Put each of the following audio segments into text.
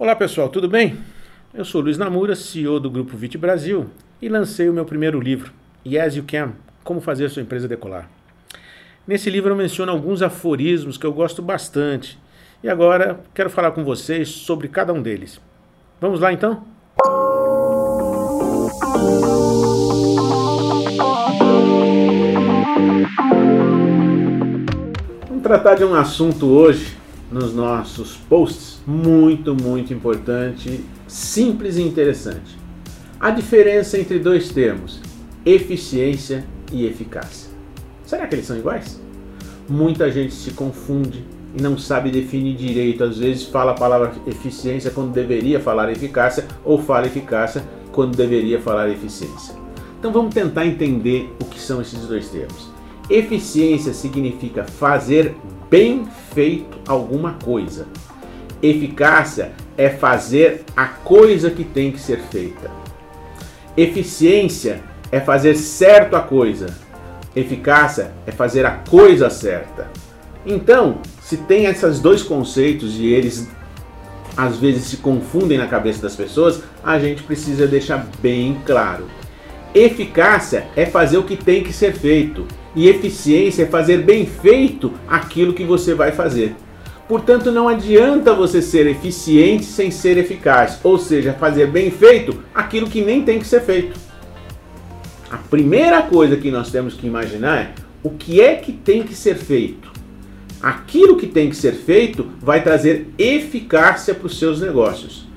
Olá pessoal, tudo bem? Eu sou Luiz Namura, CEO do Grupo Vit Brasil e lancei o meu primeiro livro, Yes You Can, Como Fazer Sua Empresa Decolar. Nesse livro eu menciono alguns aforismos que eu gosto bastante e agora quero falar com vocês sobre cada um deles. Vamos lá então? Vamos tratar de um assunto hoje nos nossos posts muito, muito importante, simples e interessante. A diferença entre dois termos, eficiência e eficácia. Será que eles são iguais? Muita gente se confunde e não sabe definir direito. Às vezes fala a palavra eficiência quando deveria falar eficácia, ou fala eficácia quando deveria falar eficiência. Então vamos tentar entender o que são esses dois termos. Eficiência significa fazer bem feito alguma coisa. Eficácia é fazer a coisa que tem que ser feita. Eficiência é fazer certo a coisa. Eficácia é fazer a coisa certa. Então, se tem esses dois conceitos e eles às vezes se confundem na cabeça das pessoas, a gente precisa deixar bem claro. Eficácia é fazer o que tem que ser feito, e eficiência é fazer bem feito aquilo que você vai fazer. Portanto, não adianta você ser eficiente sem ser eficaz, ou seja, fazer bem feito aquilo que nem tem que ser feito. A primeira coisa que nós temos que imaginar é o que é que tem que ser feito aquilo que tem que ser feito vai trazer eficácia para os seus negócios.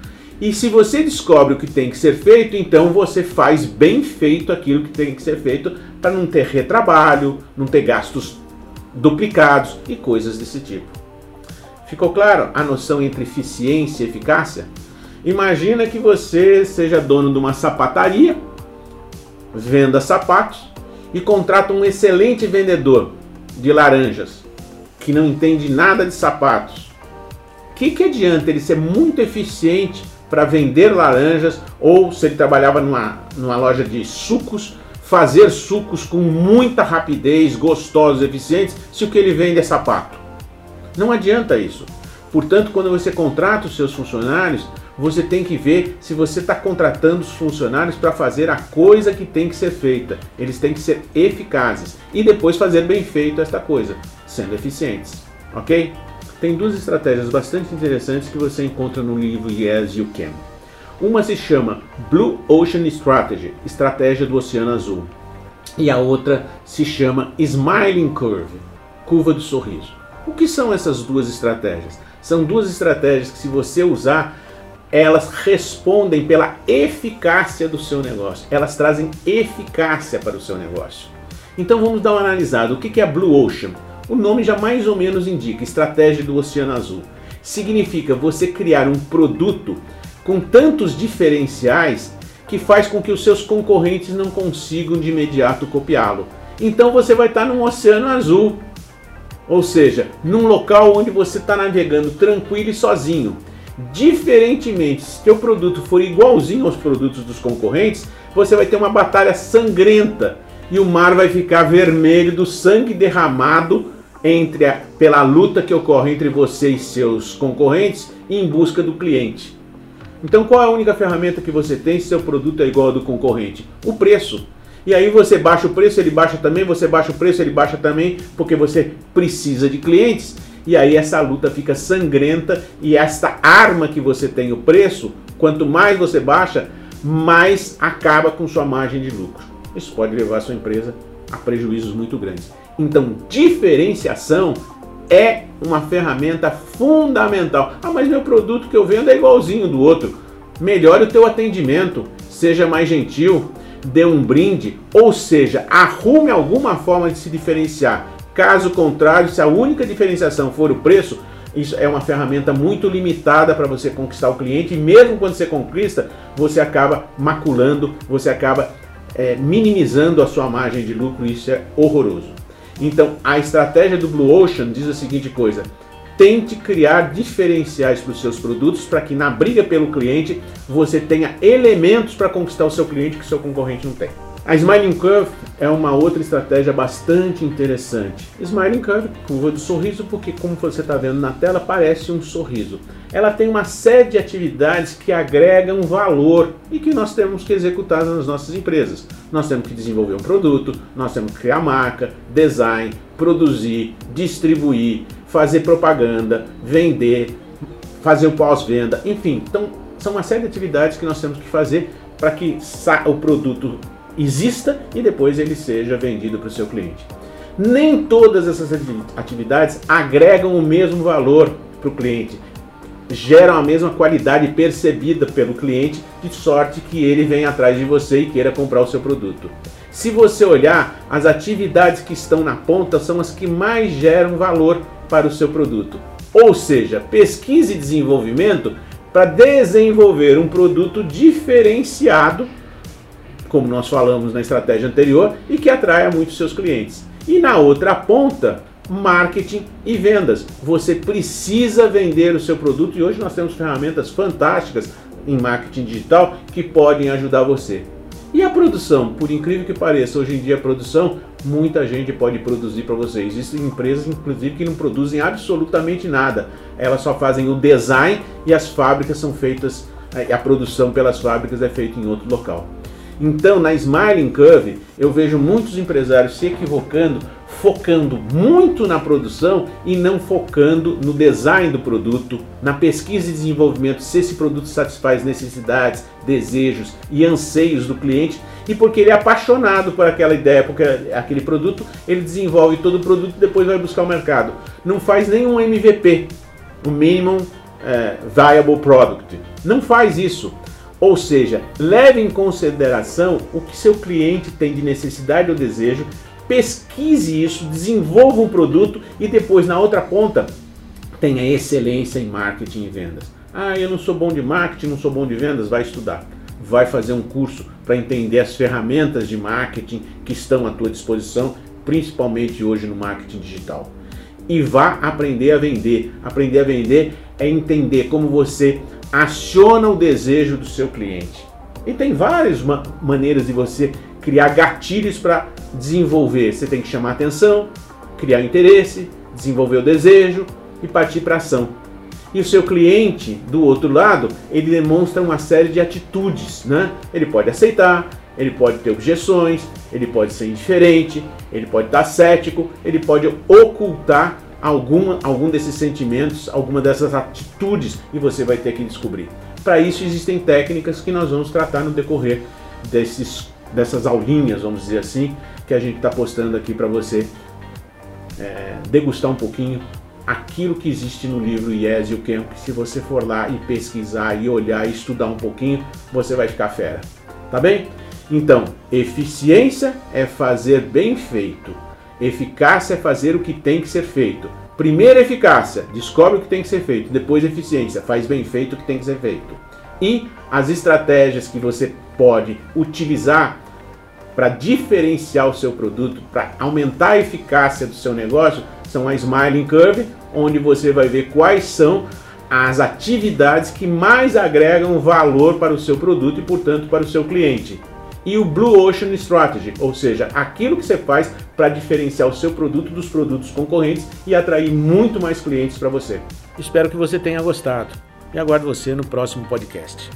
E se você descobre o que tem que ser feito, então você faz bem feito aquilo que tem que ser feito para não ter retrabalho, não ter gastos duplicados e coisas desse tipo. Ficou claro a noção entre eficiência e eficácia? Imagina que você seja dono de uma sapataria, venda sapatos e contrata um excelente vendedor de laranjas que não entende nada de sapatos. O que, que adianta ele ser muito eficiente para vender laranjas ou se ele trabalhava numa, numa loja de sucos, fazer sucos com muita rapidez, gostosos, eficientes, se o que ele vende é sapato? Não adianta isso. Portanto, quando você contrata os seus funcionários, você tem que ver se você está contratando os funcionários para fazer a coisa que tem que ser feita. Eles têm que ser eficazes e depois fazer bem feito esta coisa, sendo eficientes, ok? Tem duas estratégias bastante interessantes que você encontra no livro Yes You Can. Uma se chama Blue Ocean Strategy, estratégia do Oceano Azul, e a outra se chama Smiling Curve, curva do sorriso. O que são essas duas estratégias? São duas estratégias que, se você usar, elas respondem pela eficácia do seu negócio. Elas trazem eficácia para o seu negócio. Então vamos dar uma analisada. O que é a Blue Ocean? O nome já mais ou menos indica estratégia do Oceano Azul. Significa você criar um produto com tantos diferenciais que faz com que os seus concorrentes não consigam de imediato copiá-lo. Então você vai estar num oceano azul, ou seja, num local onde você está navegando tranquilo e sozinho. Diferentemente, se teu produto for igualzinho aos produtos dos concorrentes, você vai ter uma batalha sangrenta e o mar vai ficar vermelho do sangue derramado entre a, pela luta que ocorre entre você e seus concorrentes em busca do cliente. Então, qual é a única ferramenta que você tem se seu produto é igual ao do concorrente? O preço. E aí você baixa o preço, ele baixa também, você baixa o preço, ele baixa também, porque você precisa de clientes e aí essa luta fica sangrenta e esta arma que você tem, o preço, quanto mais você baixa, mais acaba com sua margem de lucro. Isso pode levar sua empresa a prejuízos muito grandes. Então, diferenciação é uma ferramenta fundamental. Ah, mas meu produto que eu vendo é igualzinho do outro. Melhore o teu atendimento, seja mais gentil, dê um brinde, ou seja, arrume alguma forma de se diferenciar. Caso contrário, se a única diferenciação for o preço, isso é uma ferramenta muito limitada para você conquistar o cliente e mesmo quando você conquista, você acaba maculando, você acaba é, minimizando a sua margem de lucro isso é horroroso. Então, a estratégia do Blue Ocean diz a seguinte coisa: tente criar diferenciais para os seus produtos para que na briga pelo cliente você tenha elementos para conquistar o seu cliente que o seu concorrente não tem. A Smiling Curve é uma outra estratégia bastante interessante. Smiling Curve, curva do sorriso, porque como você está vendo na tela, parece um sorriso. Ela tem uma série de atividades que agregam valor e que nós temos que executar nas nossas empresas. Nós temos que desenvolver um produto, nós temos que criar marca, design, produzir, distribuir, fazer propaganda, vender, fazer o pós-venda, enfim. Então, são uma série de atividades que nós temos que fazer para que o produto exista e depois ele seja vendido para o seu cliente. Nem todas essas atividades agregam o mesmo valor para o cliente, geram a mesma qualidade percebida pelo cliente, de sorte que ele venha atrás de você e queira comprar o seu produto. Se você olhar, as atividades que estão na ponta são as que mais geram valor para o seu produto. Ou seja, pesquisa e desenvolvimento para desenvolver um produto diferenciado como nós falamos na estratégia anterior, e que atraia muitos seus clientes. E na outra ponta, marketing e vendas. Você precisa vender o seu produto e hoje nós temos ferramentas fantásticas em marketing digital que podem ajudar você. E a produção, por incrível que pareça, hoje em dia a produção, muita gente pode produzir para você. Existem empresas, inclusive, que não produzem absolutamente nada. Elas só fazem o design e as fábricas são feitas, a produção pelas fábricas é feita em outro local. Então, na Smiling Curve, eu vejo muitos empresários se equivocando, focando muito na produção e não focando no design do produto, na pesquisa e desenvolvimento, se esse produto satisfaz necessidades, desejos e anseios do cliente. E porque ele é apaixonado por aquela ideia, porque aquele produto, ele desenvolve todo o produto e depois vai buscar o mercado. Não faz nenhum MVP, o Minimum é, Viable Product. Não faz isso ou seja, leve em consideração o que seu cliente tem de necessidade ou desejo, pesquise isso, desenvolva um produto e depois na outra ponta tenha excelência em marketing e vendas. Ah, eu não sou bom de marketing, não sou bom de vendas, vai estudar. Vai fazer um curso para entender as ferramentas de marketing que estão à tua disposição, principalmente hoje no marketing digital. E vá aprender a vender. Aprender a vender é entender como você aciona o desejo do seu cliente. E tem várias ma maneiras de você criar gatilhos para desenvolver. Você tem que chamar atenção, criar interesse, desenvolver o desejo e partir para ação. E o seu cliente, do outro lado, ele demonstra uma série de atitudes, né? Ele pode aceitar, ele pode ter objeções, ele pode ser indiferente, ele pode estar cético, ele pode ocultar alguma, algum desses sentimentos, alguma dessas atitudes e você vai ter que descobrir. Para isso existem técnicas que nós vamos tratar no decorrer desses, dessas aulinhas, vamos dizer assim, que a gente está postando aqui para você é, degustar um pouquinho aquilo que existe no livro Yes e o Camp. Se você for lá e pesquisar e olhar e estudar um pouquinho, você vai ficar fera. Tá bem? Então, eficiência é fazer bem feito. Eficácia é fazer o que tem que ser feito. Primeiro, eficácia, descobre o que tem que ser feito. Depois, eficiência, faz bem feito o que tem que ser feito. E as estratégias que você pode utilizar para diferenciar o seu produto, para aumentar a eficácia do seu negócio, são a Smiling Curve, onde você vai ver quais são as atividades que mais agregam valor para o seu produto e, portanto, para o seu cliente e o Blue Ocean Strategy, ou seja, aquilo que você faz para diferenciar o seu produto dos produtos concorrentes e atrair muito mais clientes para você. Espero que você tenha gostado e aguardo você no próximo podcast.